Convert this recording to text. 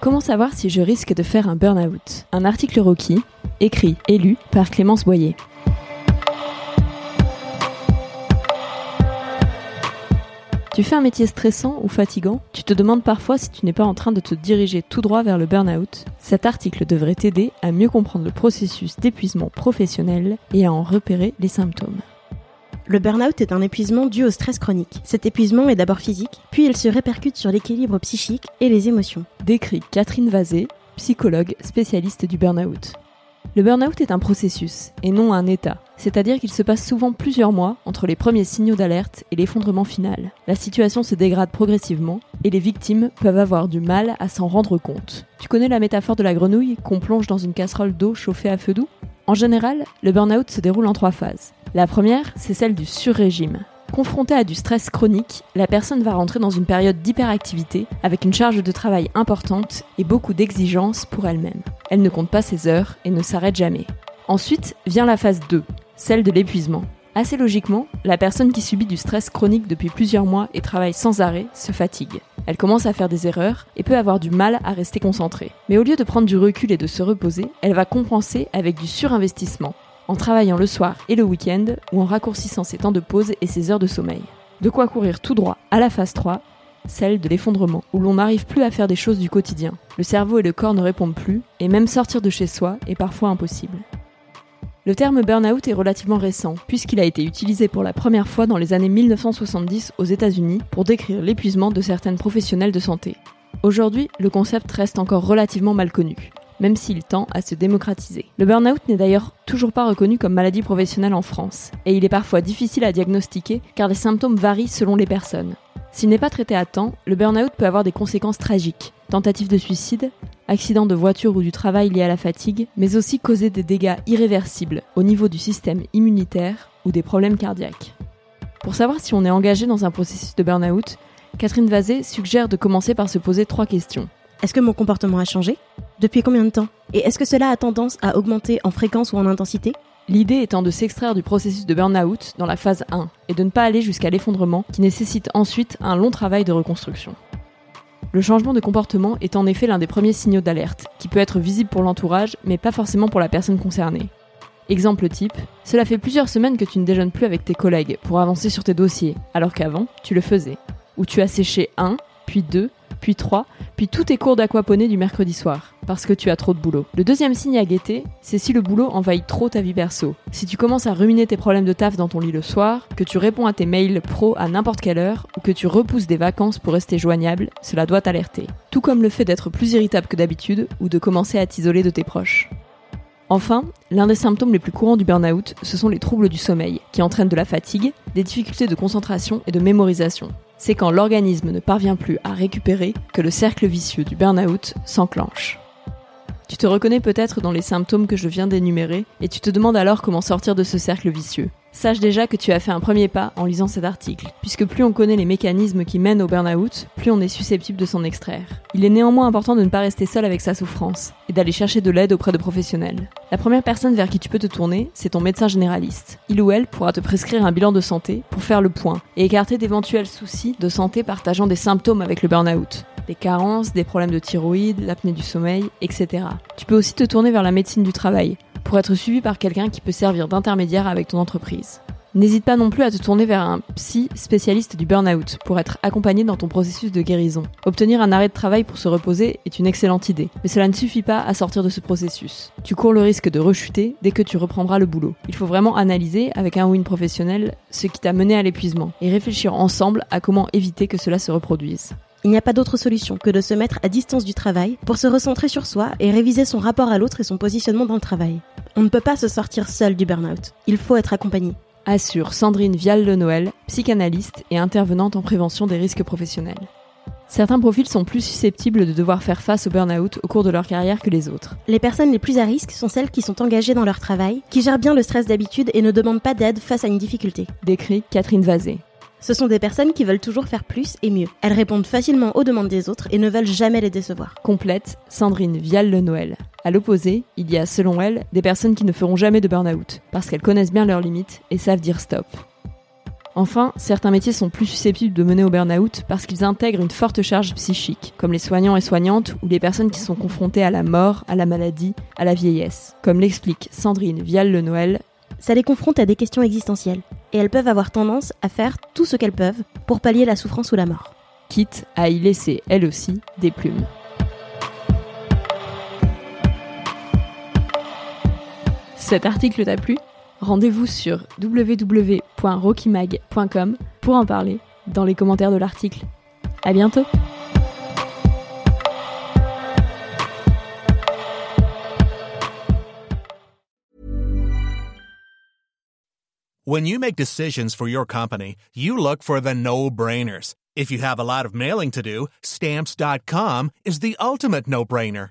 Comment savoir si je risque de faire un burn-out? Un article Rocky, écrit et lu par Clémence Boyer. Tu fais un métier stressant ou fatigant? Tu te demandes parfois si tu n'es pas en train de te diriger tout droit vers le burn-out? Cet article devrait t'aider à mieux comprendre le processus d'épuisement professionnel et à en repérer les symptômes. Le burn-out est un épuisement dû au stress chronique. Cet épuisement est d'abord physique, puis il se répercute sur l'équilibre psychique et les émotions. Décrit Catherine Vazé, psychologue spécialiste du burn-out. Le burn-out est un processus et non un état, c'est-à-dire qu'il se passe souvent plusieurs mois entre les premiers signaux d'alerte et l'effondrement final. La situation se dégrade progressivement et les victimes peuvent avoir du mal à s'en rendre compte. Tu connais la métaphore de la grenouille qu'on plonge dans une casserole d'eau chauffée à feu doux? En général, le burn-out se déroule en trois phases. La première, c'est celle du sur-régime. Confrontée à du stress chronique, la personne va rentrer dans une période d'hyperactivité avec une charge de travail importante et beaucoup d'exigences pour elle-même. Elle ne compte pas ses heures et ne s'arrête jamais. Ensuite vient la phase 2, celle de l'épuisement. Assez logiquement, la personne qui subit du stress chronique depuis plusieurs mois et travaille sans arrêt se fatigue. Elle commence à faire des erreurs et peut avoir du mal à rester concentrée. Mais au lieu de prendre du recul et de se reposer, elle va compenser avec du surinvestissement, en travaillant le soir et le week-end ou en raccourcissant ses temps de pause et ses heures de sommeil. De quoi courir tout droit à la phase 3, celle de l'effondrement, où l'on n'arrive plus à faire des choses du quotidien. Le cerveau et le corps ne répondent plus, et même sortir de chez soi est parfois impossible. Le terme burn-out est relativement récent, puisqu'il a été utilisé pour la première fois dans les années 1970 aux États-Unis pour décrire l'épuisement de certaines professionnels de santé. Aujourd'hui, le concept reste encore relativement mal connu même s'il tend à se démocratiser. Le burn-out n'est d'ailleurs toujours pas reconnu comme maladie professionnelle en France, et il est parfois difficile à diagnostiquer car les symptômes varient selon les personnes. S'il n'est pas traité à temps, le burn-out peut avoir des conséquences tragiques. Tentative de suicide, accident de voiture ou du travail lié à la fatigue, mais aussi causer des dégâts irréversibles au niveau du système immunitaire ou des problèmes cardiaques. Pour savoir si on est engagé dans un processus de burn-out, Catherine Vazé suggère de commencer par se poser trois questions. Est-ce que mon comportement a changé? Depuis combien de temps? Et est-ce que cela a tendance à augmenter en fréquence ou en intensité? L'idée étant de s'extraire du processus de burn-out dans la phase 1 et de ne pas aller jusqu'à l'effondrement qui nécessite ensuite un long travail de reconstruction. Le changement de comportement est en effet l'un des premiers signaux d'alerte, qui peut être visible pour l'entourage, mais pas forcément pour la personne concernée. Exemple type, cela fait plusieurs semaines que tu ne déjeunes plus avec tes collègues pour avancer sur tes dossiers, alors qu'avant, tu le faisais. Ou tu as séché 1, puis 2, puis 3, puis tous tes cours d'aquaponie du mercredi soir, parce que tu as trop de boulot. Le deuxième signe à guetter, c'est si le boulot envahit trop ta vie perso. Si tu commences à ruminer tes problèmes de taf dans ton lit le soir, que tu réponds à tes mails pro à n'importe quelle heure, ou que tu repousses des vacances pour rester joignable, cela doit t'alerter. Tout comme le fait d'être plus irritable que d'habitude, ou de commencer à t'isoler de tes proches. Enfin, l'un des symptômes les plus courants du burn-out, ce sont les troubles du sommeil, qui entraînent de la fatigue, des difficultés de concentration et de mémorisation. C'est quand l'organisme ne parvient plus à récupérer que le cercle vicieux du burn-out s'enclenche. Tu te reconnais peut-être dans les symptômes que je viens d'énumérer et tu te demandes alors comment sortir de ce cercle vicieux. Sache déjà que tu as fait un premier pas en lisant cet article, puisque plus on connaît les mécanismes qui mènent au burn-out, plus on est susceptible de s'en extraire. Il est néanmoins important de ne pas rester seul avec sa souffrance, et d'aller chercher de l'aide auprès de professionnels. La première personne vers qui tu peux te tourner, c'est ton médecin généraliste. Il ou elle pourra te prescrire un bilan de santé pour faire le point, et écarter d'éventuels soucis de santé partageant des symptômes avec le burn-out des carences, des problèmes de thyroïde, l'apnée du sommeil, etc. Tu peux aussi te tourner vers la médecine du travail, pour être suivi par quelqu'un qui peut servir d'intermédiaire avec ton entreprise. N'hésite pas non plus à te tourner vers un psy spécialiste du burn-out pour être accompagné dans ton processus de guérison. Obtenir un arrêt de travail pour se reposer est une excellente idée, mais cela ne suffit pas à sortir de ce processus. Tu cours le risque de rechuter dès que tu reprendras le boulot. Il faut vraiment analyser avec un ou une professionnelle ce qui t'a mené à l'épuisement et réfléchir ensemble à comment éviter que cela se reproduise. Il n'y a pas d'autre solution que de se mettre à distance du travail pour se recentrer sur soi et réviser son rapport à l'autre et son positionnement dans le travail. On ne peut pas se sortir seul du burn-out. Il faut être accompagné. assure Sandrine Vial-Le-Noël, psychanalyste et intervenante en prévention des risques professionnels. Certains profils sont plus susceptibles de devoir faire face au burn-out au cours de leur carrière que les autres. Les personnes les plus à risque sont celles qui sont engagées dans leur travail, qui gèrent bien le stress d'habitude et ne demandent pas d'aide face à une difficulté. Décrit Catherine Vazé. Ce sont des personnes qui veulent toujours faire plus et mieux. Elles répondent facilement aux demandes des autres et ne veulent jamais les décevoir. Complète Sandrine Vial-Le-Noël. À l'opposé, il y a, selon elle, des personnes qui ne feront jamais de burn-out, parce qu'elles connaissent bien leurs limites et savent dire stop. Enfin, certains métiers sont plus susceptibles de mener au burn-out parce qu'ils intègrent une forte charge psychique, comme les soignants et soignantes ou les personnes qui sont confrontées à la mort, à la maladie, à la vieillesse. Comme l'explique Sandrine Vial-Le-Noël, ça les confronte à des questions existentielles, et elles peuvent avoir tendance à faire tout ce qu'elles peuvent pour pallier la souffrance ou la mort. Quitte à y laisser, elles aussi, des plumes. Cet article t'a plu Rendez-vous sur www.rockymag.com pour en parler dans les commentaires de l'article. À bientôt When you make decisions for your company, you look for the no-brainers. If you have a lot of mailing to do, stamps.com is the ultimate no-brainer.